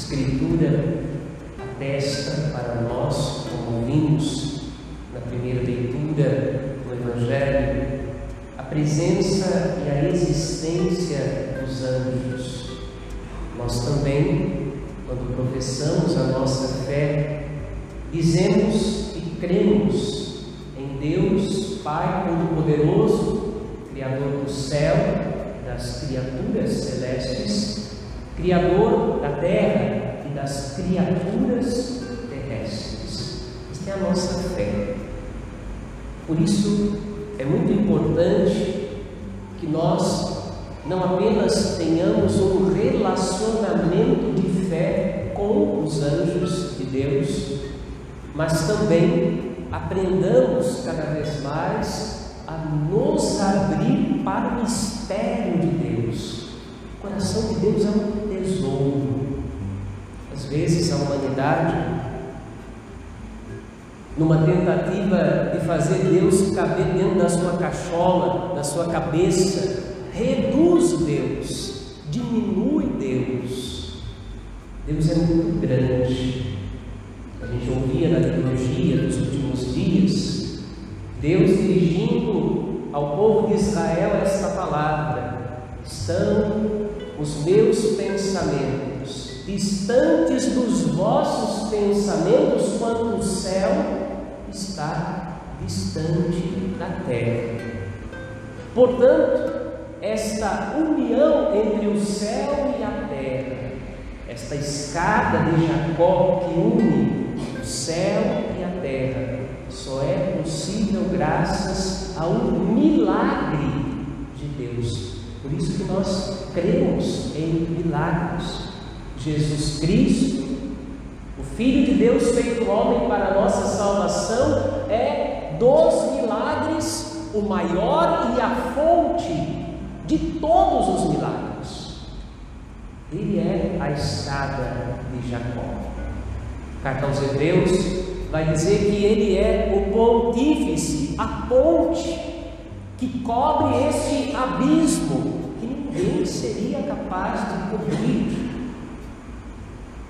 Escritura atesta para nós, como vimos na primeira leitura do Evangelho, a presença e a existência dos anjos. Nós também, quando professamos a nossa fé, dizemos e cremos em Deus, Pai Todo-Poderoso, Criador do céu das criaturas celestes, Criador da terra e das criaturas terrestres. Esta é a nossa fé. Por isso, é muito importante que nós não apenas tenhamos um relacionamento de fé com os anjos de Deus, mas também aprendamos cada vez mais a nos abrir para o mistério de Deus. O coração de Deus é um vezes a humanidade, numa tentativa de fazer Deus caber dentro da sua cachola, da sua cabeça, reduz Deus, diminui Deus. Deus é muito grande. A gente ouvia na liturgia dos últimos dias, Deus dirigindo ao povo de Israel esta palavra: estão os meus pensamentos distantes dos vossos pensamentos, quando o céu está distante da terra. Portanto, esta união entre o céu e a terra, esta escada de Jacó que une o céu e a terra, só é possível graças a um milagre de Deus. Por isso que nós cremos em milagres. Jesus Cristo, o Filho de Deus feito homem para nossa salvação, é dos milagres o maior e a fonte de todos os milagres. Ele é a escada de Jacó. Carta aos Hebreus vai dizer que ele é o pontífice, a ponte que cobre este abismo que ninguém seria capaz de cobrir,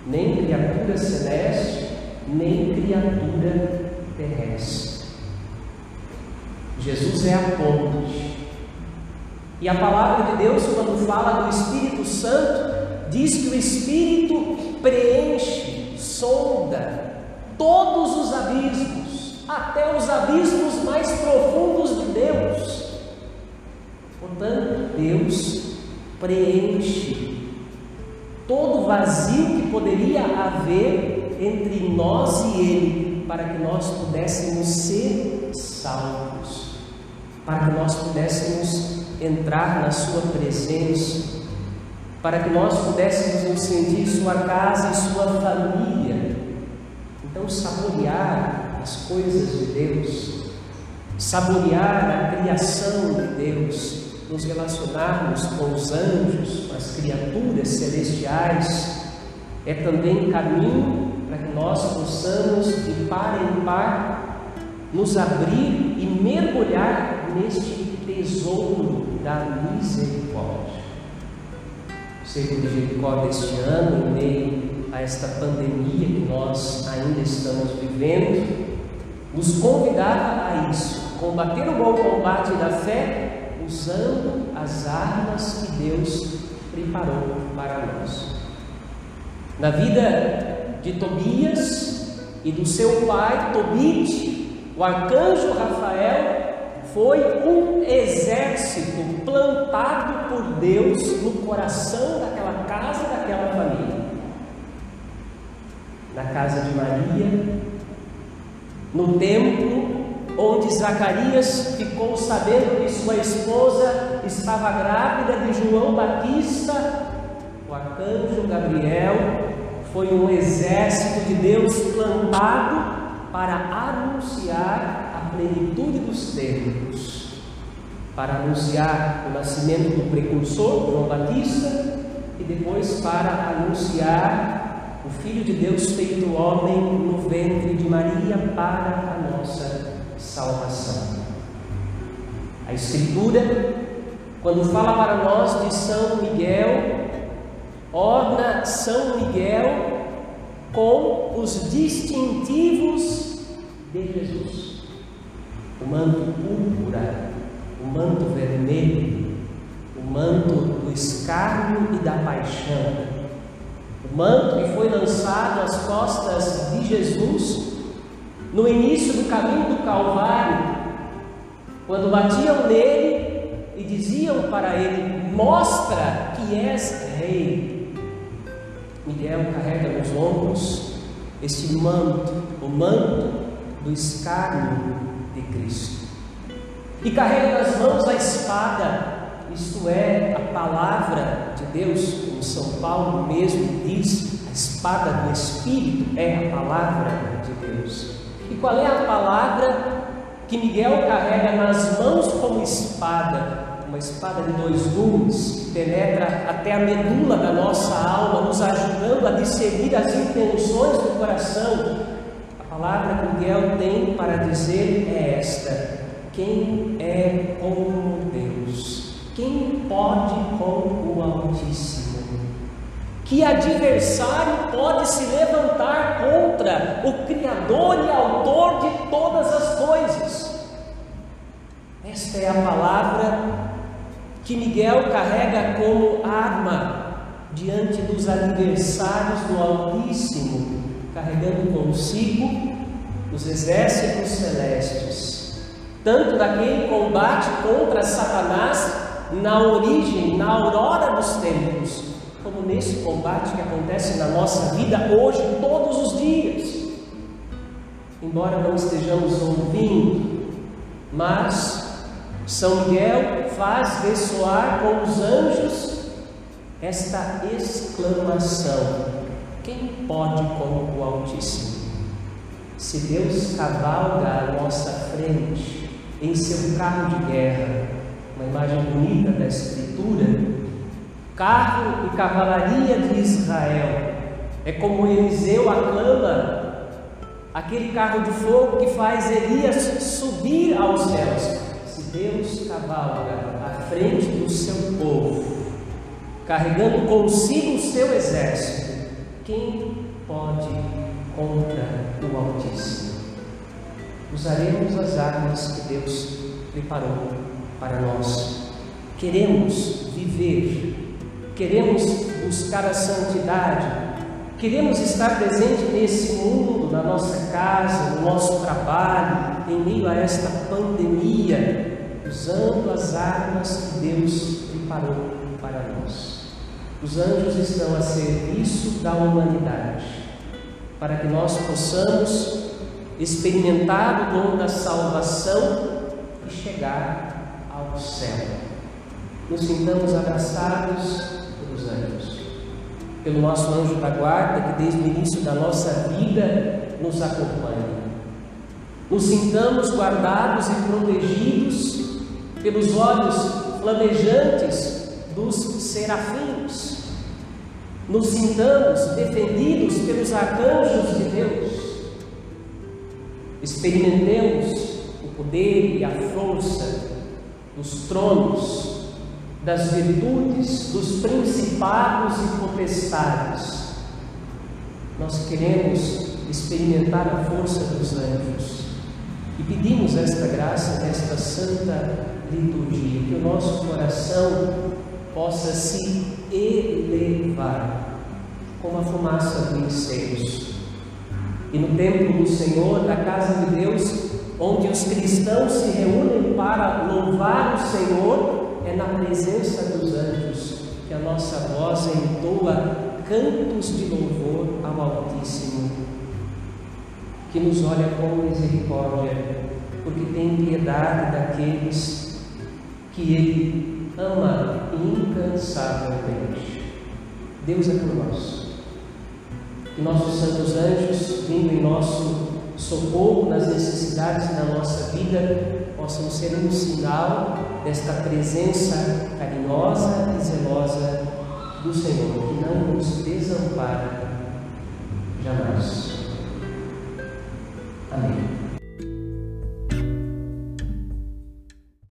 nem criatura celeste, nem criatura terrestre. Jesus é a ponte. E a palavra de Deus, quando fala do Espírito Santo, diz que o Espírito preenche, sonda todos os abismos, até os abismos mais profundos de Deus. Portanto, Deus preenche todo vazio poderia haver entre nós e Ele, para que nós pudéssemos ser salvos, para que nós pudéssemos entrar na Sua presença, para que nós pudéssemos nos sentir Sua casa e Sua família. Então, saborear as coisas de Deus, saborear a criação de Deus, nos relacionarmos com os anjos, com as criaturas celestiais, é também caminho para que nós possamos, de par em par, nos abrir e mergulhar neste tesouro da misericórdia. O Senhor de Jericó deste ano, em meio a esta pandemia que nós ainda estamos vivendo, nos convidava a isso, combater o bom combate da fé usando as armas que Deus preparou para nós. Na vida de Tobias e do seu pai Tobit, o arcanjo Rafael foi um exército plantado por Deus no coração daquela casa, daquela família. Na casa de Maria, no templo onde Zacarias ficou sabendo que sua esposa estava grávida de João Batista, o arcanjo Gabriel foi um exército de Deus plantado para anunciar a plenitude dos tempos, para anunciar o nascimento do precursor, João Batista, e depois para anunciar o Filho de Deus feito homem no ventre de Maria para a nossa salvação. A Escritura quando fala para nós de São Miguel, orna São Miguel com os distintivos de Jesus: o manto púrpura, o manto vermelho, o manto do escárnio e da paixão. O manto que foi lançado às costas de Jesus no início do caminho do Calvário, quando batiam nele e diziam para ele: Mostra que és rei. Miguel carrega nos ombros este manto, o manto do escárnio de Cristo. E carrega nas mãos a espada, isto é, a palavra de Deus, como São Paulo mesmo diz, a espada do Espírito é a palavra de Deus. E qual é a palavra que Miguel carrega nas mãos como espada? Uma espada de dois gumes, que penetra até a medula da nossa alma, nos ajudando a discernir as intenções do coração. A palavra que Miguel tem para dizer é esta: quem é como Deus? Quem pode com o Altíssimo? Que adversário pode se levantar contra o Criador e Autor de todas as coisas? Esta é a palavra que Miguel carrega como arma diante dos adversários do Altíssimo, carregando consigo os exércitos celestes, tanto daquele combate contra Satanás na origem, na aurora dos tempos, como nesse combate que acontece na nossa vida hoje, todos os dias. Embora não estejamos ouvindo, mas São Miguel faz ressoar com os anjos esta exclamação: Quem pode com o Altíssimo? Se Deus cavalga à nossa frente em seu carro de guerra, uma imagem bonita da Escritura, carro e cavalaria de Israel. É como Eliseu aclama aquele carro de fogo que faz Elias subir aos céus. Deus cavalga à frente do seu povo, carregando consigo o seu exército, quem pode contra o Altíssimo? Usaremos as armas que Deus preparou para nós. Queremos viver queremos buscar a santidade, queremos estar presente nesse mundo, na nossa casa, no nosso trabalho, em meio a esta pandemia, usando as armas que Deus preparou para nós. Os anjos estão a serviço da humanidade, para que nós possamos experimentar o dom da salvação e chegar ao céu. Nos sintamos abraçados pelo nosso anjo da guarda, que desde o início da nossa vida nos acompanha. Nos sintamos guardados e protegidos pelos olhos flamejantes dos serafins. Nos sintamos defendidos pelos arcanjos de Deus. Experimentemos o poder e a força dos tronos das virtudes dos principados e potestades. Nós queremos experimentar a força dos anjos e pedimos esta graça nesta santa liturgia, que o nosso coração possa se elevar como a fumaça do incenso. E no templo do Senhor, na casa de Deus, onde os cristãos se reúnem para louvar o Senhor, é na presença dos anjos que a nossa voz entoa cantos de louvor ao Altíssimo, que nos olha com misericórdia, porque tem piedade daqueles que Ele ama incansavelmente. Deus é por nós. Que nossos santos anjos, vindo em nosso socorro nas necessidades da nossa vida, possam ser um sinal desta presença carinhosa e zelosa do Senhor, que não nos desampara jamais.